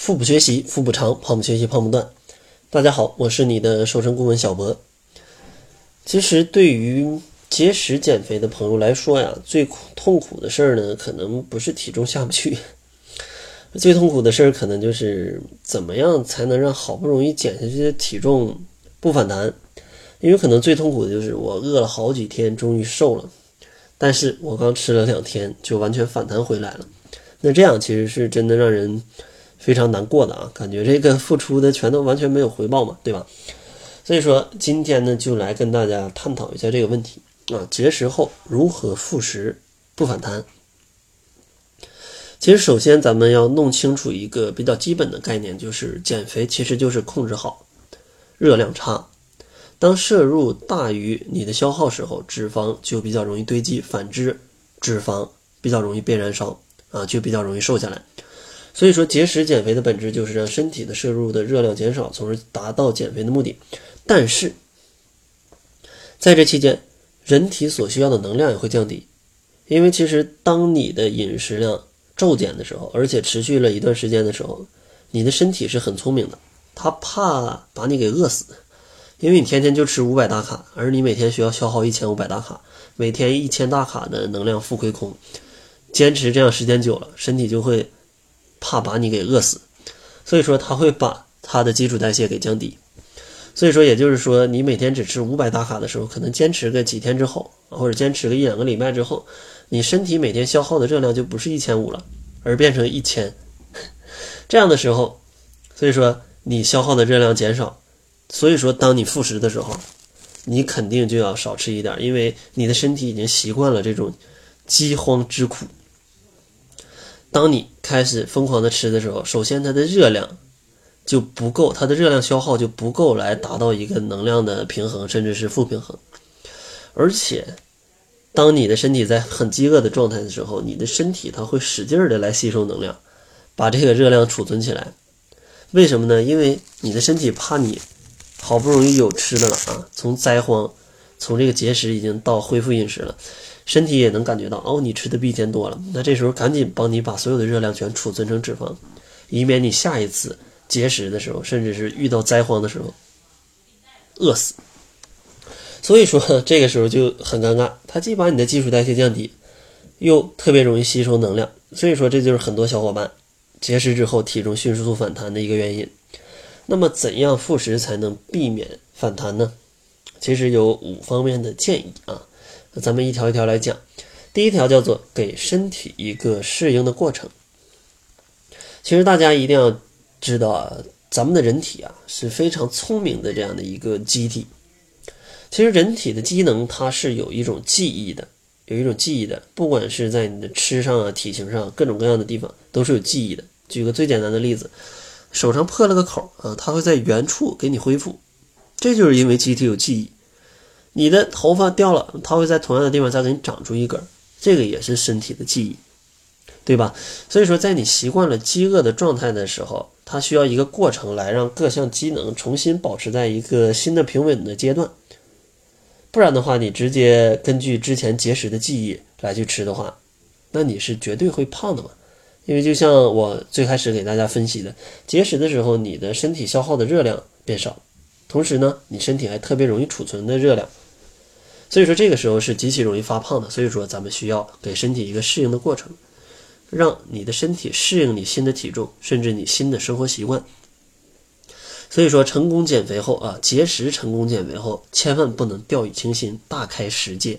腹部学习，腹部长；胖不学习，胖不断。大家好，我是你的瘦身顾问小博。其实，对于节食减肥的朋友来说呀，最苦痛苦的事儿呢，可能不是体重下不去，最痛苦的事儿可能就是怎么样才能让好不容易减下去的体重不反弹。因为可能最痛苦的就是我饿了好几天，终于瘦了，但是我刚吃了两天就完全反弹回来了。那这样其实是真的让人。非常难过的啊，感觉这个付出的全都完全没有回报嘛，对吧？所以说今天呢，就来跟大家探讨一下这个问题啊，节食后如何复食不反弹？其实首先咱们要弄清楚一个比较基本的概念，就是减肥其实就是控制好热量差。当摄入大于你的消耗时候，脂肪就比较容易堆积；反之，脂肪比较容易被燃烧啊，就比较容易瘦下来。所以说，节食减肥的本质就是让身体的摄入的热量减少，从而达到减肥的目的。但是，在这期间，人体所需要的能量也会降低，因为其实当你的饮食量骤减的时候，而且持续了一段时间的时候，你的身体是很聪明的，它怕把你给饿死，因为你天天就吃五百大卡，而你每天需要消耗一千五百大卡，每天一千大卡的能量负亏空，坚持这样时间久了，身体就会。怕把你给饿死，所以说他会把他的基础代谢给降低。所以说，也就是说，你每天只吃五百大卡的时候，可能坚持个几天之后，或者坚持个一两个礼拜之后，你身体每天消耗的热量就不是一千五了，而变成一千。这样的时候，所以说你消耗的热量减少，所以说当你复食的时候，你肯定就要少吃一点，因为你的身体已经习惯了这种饥荒之苦。当你开始疯狂的吃的时候，首先它的热量就不够，它的热量消耗就不够来达到一个能量的平衡，甚至是负平衡。而且，当你的身体在很饥饿的状态的时候，你的身体它会使劲儿的来吸收能量，把这个热量储存起来。为什么呢？因为你的身体怕你好不容易有吃的了啊，从灾荒，从这个节食已经到恢复饮食了。身体也能感觉到哦，你吃的比以前多了。那这时候赶紧帮你把所有的热量全储存成脂肪，以免你下一次节食的时候，甚至是遇到灾荒的时候饿死。所以说这个时候就很尴尬，它既把你的基础代谢降低，又特别容易吸收能量。所以说这就是很多小伙伴节食之后体重迅速反弹的一个原因。那么怎样复食才能避免反弹呢？其实有五方面的建议啊。那咱们一条一条来讲，第一条叫做给身体一个适应的过程。其实大家一定要知道啊，咱们的人体啊是非常聪明的这样的一个机体。其实人体的机能它是有一种记忆的，有一种记忆的，不管是在你的吃上啊、体型上各种各样的地方都是有记忆的。举个最简单的例子，手上破了个口啊，它会在原处给你恢复，这就是因为机体有记忆。你的头发掉了，它会在同样的地方再给你长出一根，这个也是身体的记忆，对吧？所以说，在你习惯了饥饿的状态的时候，它需要一个过程来让各项机能重新保持在一个新的平稳的阶段。不然的话，你直接根据之前节食的记忆来去吃的话，那你是绝对会胖的嘛。因为就像我最开始给大家分析的，节食的时候，你的身体消耗的热量变少，同时呢，你身体还特别容易储存的热量。所以说这个时候是极其容易发胖的，所以说咱们需要给身体一个适应的过程，让你的身体适应你新的体重，甚至你新的生活习惯。所以说成功减肥后啊，节食成功减肥后，千万不能掉以轻心，大开食戒，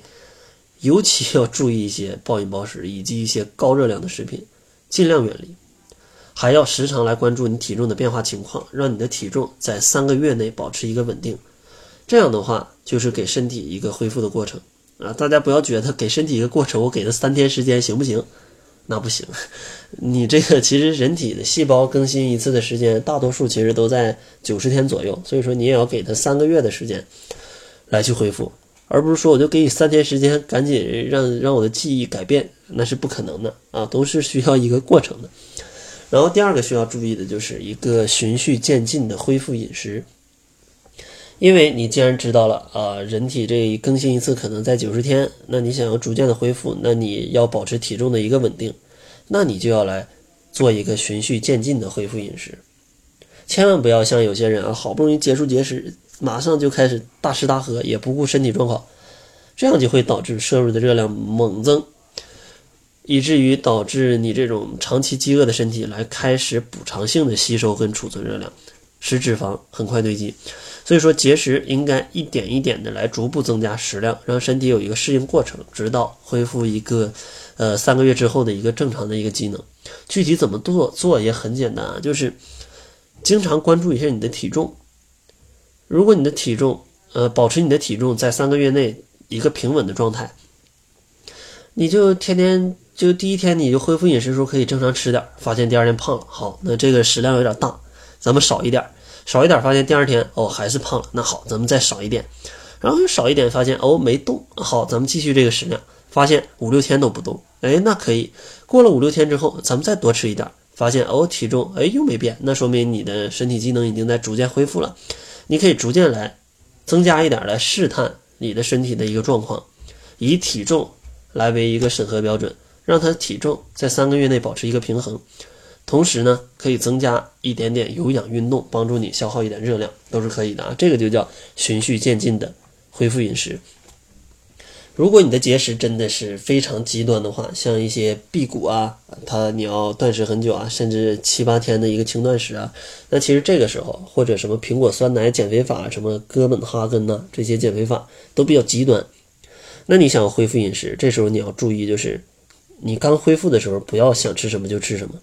尤其要注意一些暴饮暴食以及一些高热量的食品，尽量远离。还要时常来关注你体重的变化情况，让你的体重在三个月内保持一个稳定。这样的话，就是给身体一个恢复的过程啊！大家不要觉得给身体一个过程，我给他三天时间行不行？那不行，你这个其实人体的细胞更新一次的时间，大多数其实都在九十天左右，所以说你也要给他三个月的时间来去恢复，而不是说我就给你三天时间，赶紧让让我的记忆改变，那是不可能的啊！都是需要一个过程的。然后第二个需要注意的就是一个循序渐进的恢复饮食。因为你既然知道了啊，人体这更新一次可能在九十天，那你想要逐渐的恢复，那你要保持体重的一个稳定，那你就要来做一个循序渐进的恢复饮食，千万不要像有些人啊，好不容易结束节食，马上就开始大吃大喝，也不顾身体状况，这样就会导致摄入的热量猛增，以至于导致你这种长期饥饿的身体来开始补偿性的吸收跟储存热量，使脂肪很快堆积。所以说，节食应该一点一点的来逐步增加食量，让身体有一个适应过程，直到恢复一个。呃，三个月之后的一个正常的一个机能，具体怎么做做也很简单啊，就是经常关注一下你的体重。如果你的体重，呃，保持你的体重在三个月内一个平稳的状态，你就天天就第一天你就恢复饮食的时候可以正常吃点，发现第二天胖了，好，那这个食量有点大，咱们少一点，少一点，发现第二天哦还是胖了，那好，咱们再少一点，然后又少一点，发现哦没动，好，咱们继续这个食量，发现五六天都不动。哎，那可以。过了五六天之后，咱们再多吃一点，发现哦，体重哎又没变，那说明你的身体机能已经在逐渐恢复了。你可以逐渐来增加一点来试探你的身体的一个状况，以体重来为一个审核标准，让它体重在三个月内保持一个平衡。同时呢，可以增加一点点有氧运动，帮助你消耗一点热量，都是可以的啊。这个就叫循序渐进的恢复饮食。如果你的节食真的是非常极端的话，像一些辟谷啊，它你要断食很久啊，甚至七八天的一个轻断食啊，那其实这个时候或者什么苹果酸奶减肥法，什么哥本哈根呐，这些减肥法都比较极端。那你想要恢复饮食，这时候你要注意，就是你刚恢复的时候，不要想吃什么就吃什么，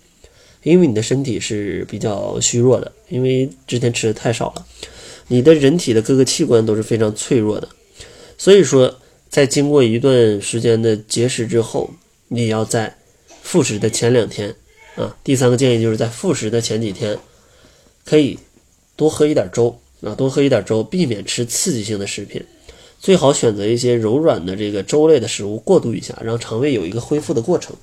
因为你的身体是比较虚弱的，因为之前吃的太少了，你的人体的各个器官都是非常脆弱的，所以说。在经过一段时间的节食之后，你要在复食的前两天啊，第三个建议就是在复食的前几天，可以多喝一点粥啊，多喝一点粥，避免吃刺激性的食品，最好选择一些柔软的这个粥类的食物过渡一下，让肠胃有一个恢复的过程，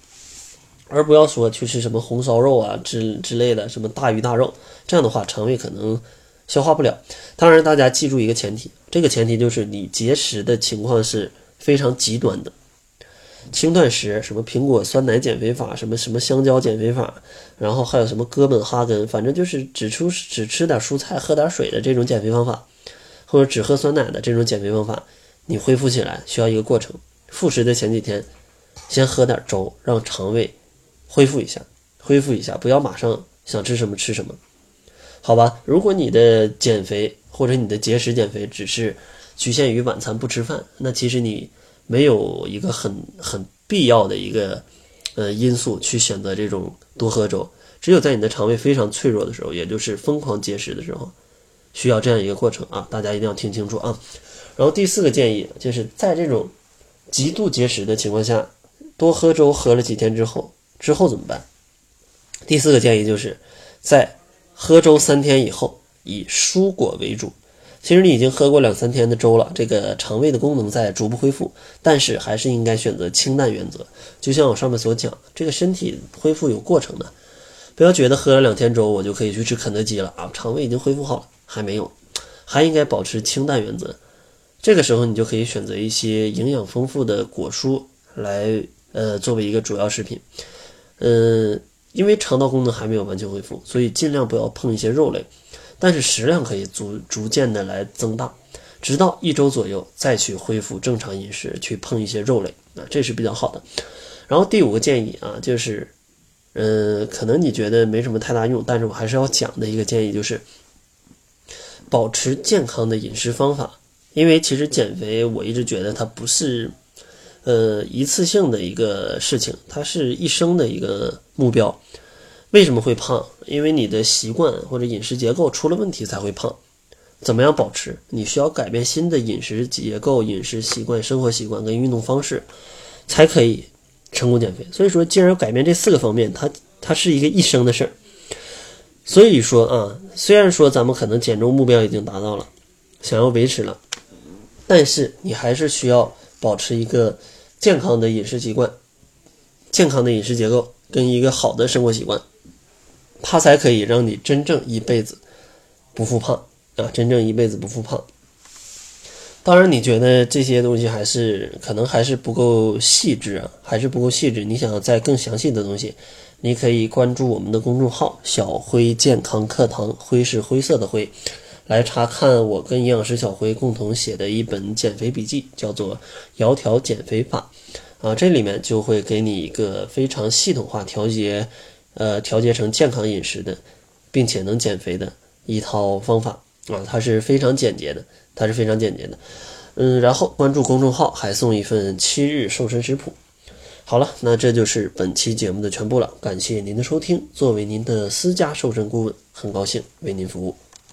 而不要说去吃什么红烧肉啊之之类的，什么大鱼大肉，这样的话肠胃可能。消化不了，当然大家记住一个前提，这个前提就是你节食的情况是非常极端的，轻断食，什么苹果酸奶减肥法，什么什么香蕉减肥法，然后还有什么哥本哈根，反正就是只出只吃点蔬菜，喝点水的这种减肥方法，或者只喝酸奶的这种减肥方法，你恢复起来需要一个过程。复食的前几天，先喝点粥，让肠胃恢复一下，恢复一下，不要马上想吃什么吃什么。好吧，如果你的减肥或者你的节食减肥只是局限于晚餐不吃饭，那其实你没有一个很很必要的一个呃因素去选择这种多喝粥。只有在你的肠胃非常脆弱的时候，也就是疯狂节食的时候，需要这样一个过程啊！大家一定要听清楚啊。然后第四个建议就是在这种极度节食的情况下，多喝粥喝了几天之后，之后怎么办？第四个建议就是在。喝粥三天以后，以蔬果为主。其实你已经喝过两三天的粥了，这个肠胃的功能在逐步恢复，但是还是应该选择清淡原则。就像我上面所讲，这个身体恢复有过程的，不要觉得喝了两天粥我就可以去吃肯德基了啊！肠胃已经恢复好了，还没有，还应该保持清淡原则。这个时候你就可以选择一些营养丰富的果蔬来，呃，作为一个主要食品，嗯。因为肠道功能还没有完全恢复，所以尽量不要碰一些肉类，但是食量可以逐逐渐的来增大，直到一周左右再去恢复正常饮食，去碰一些肉类啊，这是比较好的。然后第五个建议啊，就是，嗯，可能你觉得没什么太大用，但是我还是要讲的一个建议就是，保持健康的饮食方法，因为其实减肥我一直觉得它不是。呃，一次性的一个事情，它是一生的一个目标。为什么会胖？因为你的习惯或者饮食结构出了问题才会胖。怎么样保持？你需要改变新的饮食结构、饮食习惯、生活习惯跟运动方式，才可以成功减肥。所以说，既然要改变这四个方面，它它是一个一生的事儿。所以说啊，虽然说咱们可能减重目标已经达到了，想要维持了，但是你还是需要保持一个。健康的饮食习惯，健康的饮食结构跟一个好的生活习惯，它才可以让你真正一辈子不复胖啊！真正一辈子不复胖。当然，你觉得这些东西还是可能还是不够细致啊，还是不够细致。你想要再更详细的东西，你可以关注我们的公众号“小辉健康课堂”，灰是灰色的灰，来查看我跟营养师小辉共同写的一本减肥笔记，叫做“窈窕减肥法”。啊，这里面就会给你一个非常系统化调节，呃，调节成健康饮食的，并且能减肥的一套方法啊，它是非常简洁的，它是非常简洁的。嗯，然后关注公众号还送一份七日瘦身食谱。好了，那这就是本期节目的全部了，感谢您的收听。作为您的私家瘦身顾问，很高兴为您服务。